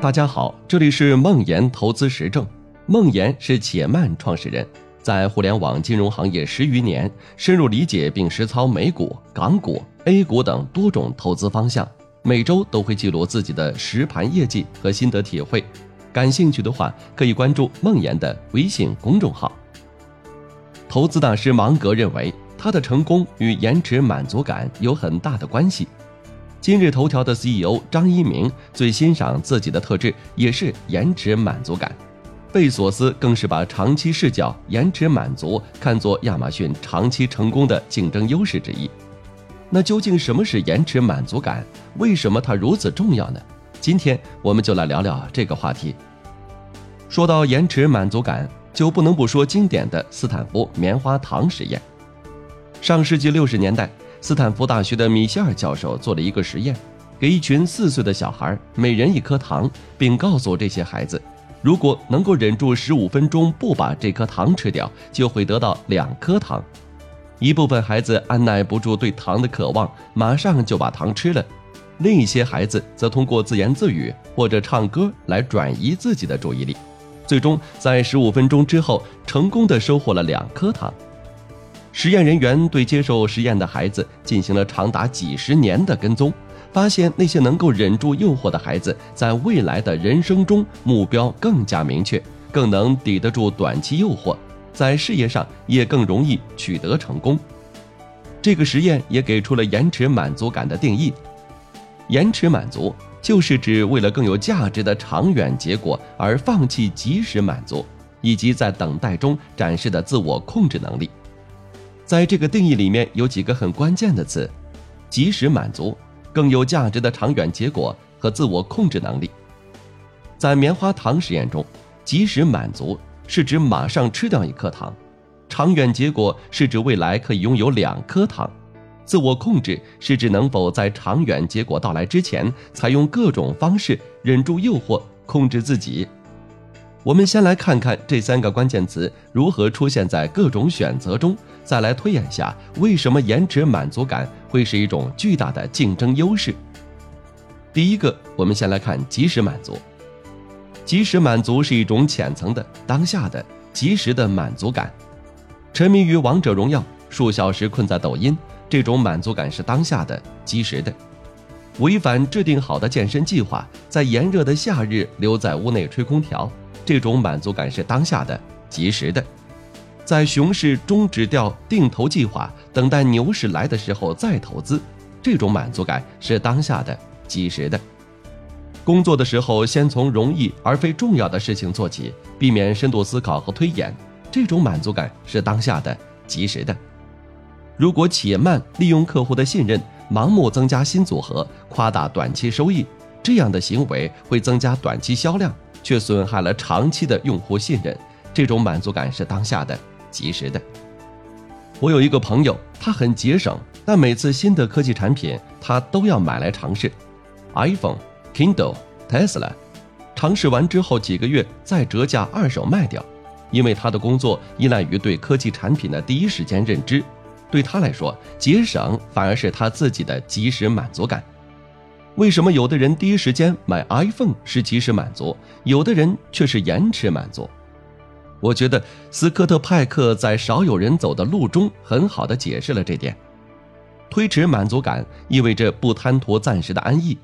大家好，这里是梦岩投资实证。梦岩是且慢创始人，在互联网金融行业十余年，深入理解并实操美股、港股、A 股等多种投资方向。每周都会记录自己的实盘业绩和心得体会。感兴趣的话，可以关注梦岩的微信公众号。投资大师芒格认为，他的成功与延迟满足感有很大的关系。今日头条的 CEO 张一鸣最欣赏自己的特质也是延迟满足感，贝索斯更是把长期视角、延迟满足看作亚马逊长期成功的竞争优势之一。那究竟什么是延迟满足感？为什么它如此重要呢？今天我们就来聊聊这个话题。说到延迟满足感，就不能不说经典的斯坦福棉花糖实验。上世纪六十年代。斯坦福大学的米歇尔教授做了一个实验，给一群四岁的小孩每人一颗糖，并告诉这些孩子，如果能够忍住十五分钟不把这颗糖吃掉，就会得到两颗糖。一部分孩子按耐不住对糖的渴望，马上就把糖吃了；另一些孩子则通过自言自语或者唱歌来转移自己的注意力，最终在十五分钟之后成功的收获了两颗糖。实验人员对接受实验的孩子进行了长达几十年的跟踪，发现那些能够忍住诱惑的孩子，在未来的人生中目标更加明确，更能抵得住短期诱惑，在事业上也更容易取得成功。这个实验也给出了延迟满足感的定义：延迟满足就是指为了更有价值的长远结果而放弃及时满足，以及在等待中展示的自我控制能力。在这个定义里面有几个很关键的词：及时满足、更有价值的长远结果和自我控制能力。在棉花糖实验中，及时满足是指马上吃掉一颗糖，长远结果是指未来可以拥有两颗糖，自我控制是指能否在长远结果到来之前，采用各种方式忍住诱惑，控制自己。我们先来看看这三个关键词如何出现在各种选择中，再来推演下为什么延迟满足感会是一种巨大的竞争优势。第一个，我们先来看及时满足。及时满足是一种浅层的、当下的、及时的满足感。沉迷于王者荣耀，数小时困在抖音，这种满足感是当下的、及时的。违反制定好的健身计划，在炎热的夏日留在屋内吹空调。这种满足感是当下的、及时的，在熊市终止掉定投计划，等待牛市来的时候再投资，这种满足感是当下的、及时的。工作的时候先从容易而非重要的事情做起，避免深度思考和推演，这种满足感是当下的、及时的。如果且慢利用客户的信任，盲目增加新组合，夸大短期收益，这样的行为会增加短期销量。却损害了长期的用户信任，这种满足感是当下的、及时的。我有一个朋友，他很节省，但每次新的科技产品他都要买来尝试，iPhone、Kindle、Tesla，尝试完之后几个月再折价二手卖掉，因为他的工作依赖于对科技产品的第一时间认知，对他来说，节省反而是他自己的及时满足感。为什么有的人第一时间买 iPhone 是及时满足，有的人却是延迟满足？我觉得斯科特派克在少有人走的路中很好的解释了这点。推迟满足感意味着不贪图暂时的安逸，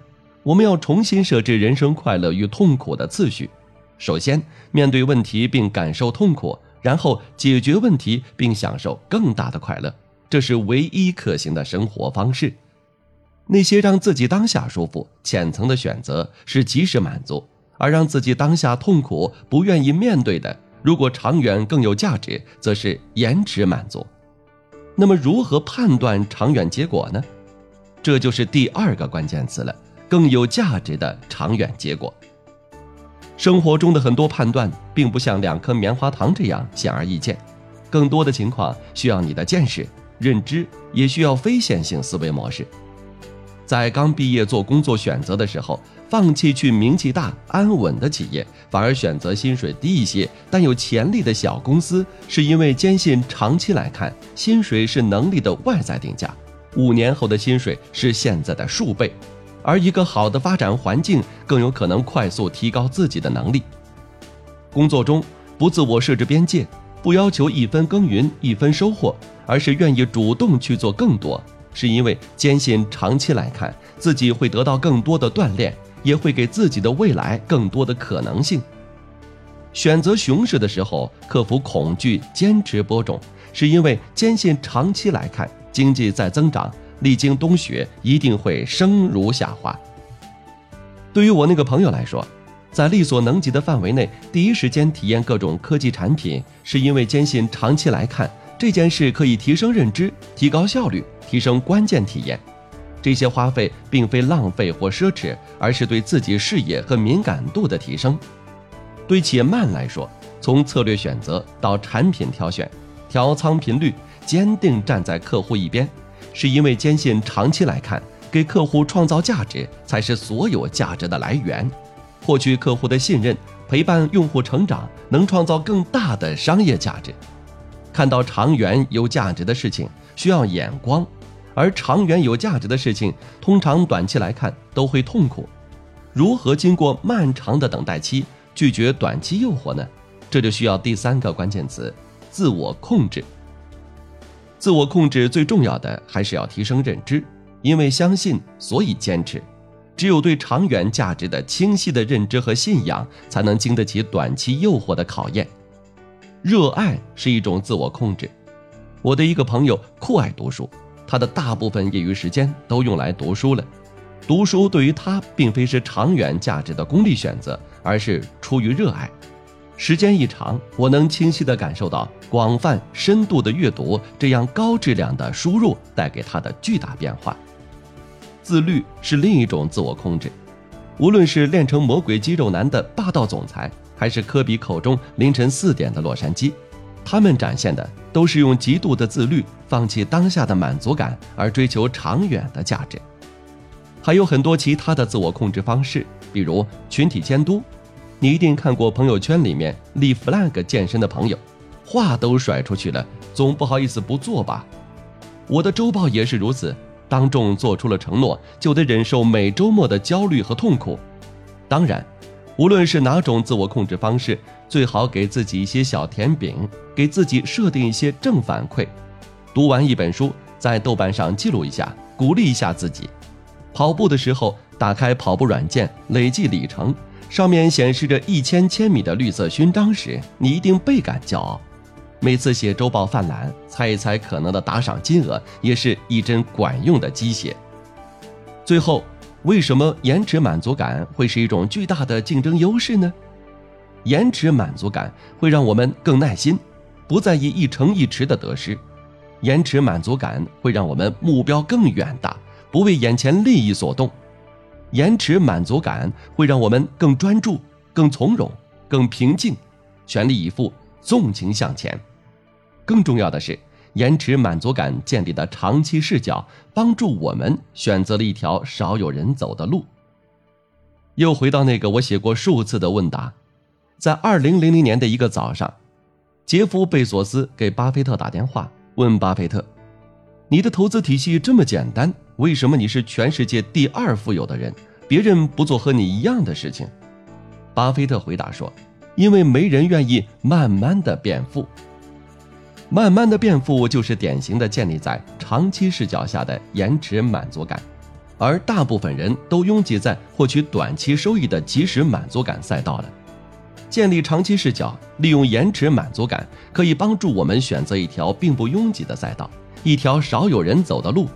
我们要重新设置人生快乐与痛苦的次序。首先面对问题并感受痛苦，然后解决问题并享受更大的快乐，这是唯一可行的生活方式。那些让自己当下舒服、浅层的选择是及时满足，而让自己当下痛苦、不愿意面对的，如果长远更有价值，则是延迟满足。那么，如何判断长远结果呢？这就是第二个关键词了：更有价值的长远结果。生活中的很多判断，并不像两颗棉花糖这样显而易见，更多的情况需要你的见识、认知，也需要非线性思维模式。在刚毕业做工作选择的时候，放弃去名气大、安稳的企业，反而选择薪水低一些但有潜力的小公司，是因为坚信长期来看，薪水是能力的外在定价，五年后的薪水是现在的数倍。而一个好的发展环境更有可能快速提高自己的能力。工作中不自我设置边界，不要求一分耕耘一分收获，而是愿意主动去做更多，是因为坚信长期来看自己会得到更多的锻炼，也会给自己的未来更多的可能性。选择熊市的时候，克服恐惧，坚持播种，是因为坚信长期来看经济在增长，历经冬雪一定会生如夏花。对于我那个朋友来说，在力所能及的范围内，第一时间体验各种科技产品，是因为坚信长期来看这件事可以提升认知、提高效率、提升关键体验。这些花费并非浪费或奢侈，而是对自己视野和敏感度的提升。对企业慢来说，从策略选择到产品挑选、调仓频率，坚定站在客户一边，是因为坚信长期来看，给客户创造价值才是所有价值的来源。获取客户的信任，陪伴用户成长，能创造更大的商业价值。看到长远有价值的事情需要眼光，而长远有价值的事情，通常短期来看都会痛苦。如何经过漫长的等待期？拒绝短期诱惑呢？这就需要第三个关键词：自我控制。自我控制最重要的还是要提升认知，因为相信，所以坚持。只有对长远价值的清晰的认知和信仰，才能经得起短期诱惑的考验。热爱是一种自我控制。我的一个朋友酷爱读书，他的大部分业余时间都用来读书了。读书对于他并非是长远价值的功利选择。而是出于热爱，时间一长，我能清晰地感受到广泛深度的阅读这样高质量的输入带给他的巨大变化。自律是另一种自我控制，无论是练成魔鬼肌肉男的霸道总裁，还是科比口中凌晨四点的洛杉矶，他们展现的都是用极度的自律，放弃当下的满足感，而追求长远的价值。还有很多其他的自我控制方式，比如群体监督。你一定看过朋友圈里面立 flag 健身的朋友，话都甩出去了，总不好意思不做吧？我的周报也是如此，当众做出了承诺，就得忍受每周末的焦虑和痛苦。当然，无论是哪种自我控制方式，最好给自己一些小甜饼，给自己设定一些正反馈。读完一本书，在豆瓣上记录一下，鼓励一下自己。跑步的时候，打开跑步软件，累计里程。上面显示着一千千米的绿色勋章时，你一定倍感骄傲。每次写周报犯懒，猜一猜可能的打赏金额，也是一针管用的鸡血。最后，为什么延迟满足感会是一种巨大的竞争优势呢？延迟满足感会让我们更耐心，不在意一成一池的得失；延迟满足感会让我们目标更远大，不为眼前利益所动。延迟满足感会让我们更专注、更从容、更平静，全力以赴、纵情向前。更重要的是，延迟满足感建立的长期视角，帮助我们选择了一条少有人走的路。又回到那个我写过数次的问答，在二零零零年的一个早上，杰夫·贝索斯给巴菲特打电话，问巴菲特：“你的投资体系这么简单？”为什么你是全世界第二富有的人？别人不做和你一样的事情。巴菲特回答说：“因为没人愿意慢慢的变富。慢慢的变富就是典型的建立在长期视角下的延迟满足感，而大部分人都拥挤在获取短期收益的即时满足感赛道了。建立长期视角，利用延迟满足感，可以帮助我们选择一条并不拥挤的赛道，一条少有人走的路。”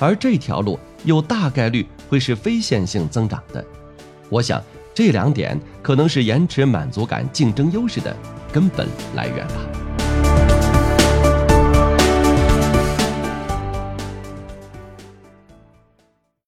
而这条路有大概率会是非线性增长的，我想这两点可能是延迟满足感竞争优势的根本来源吧。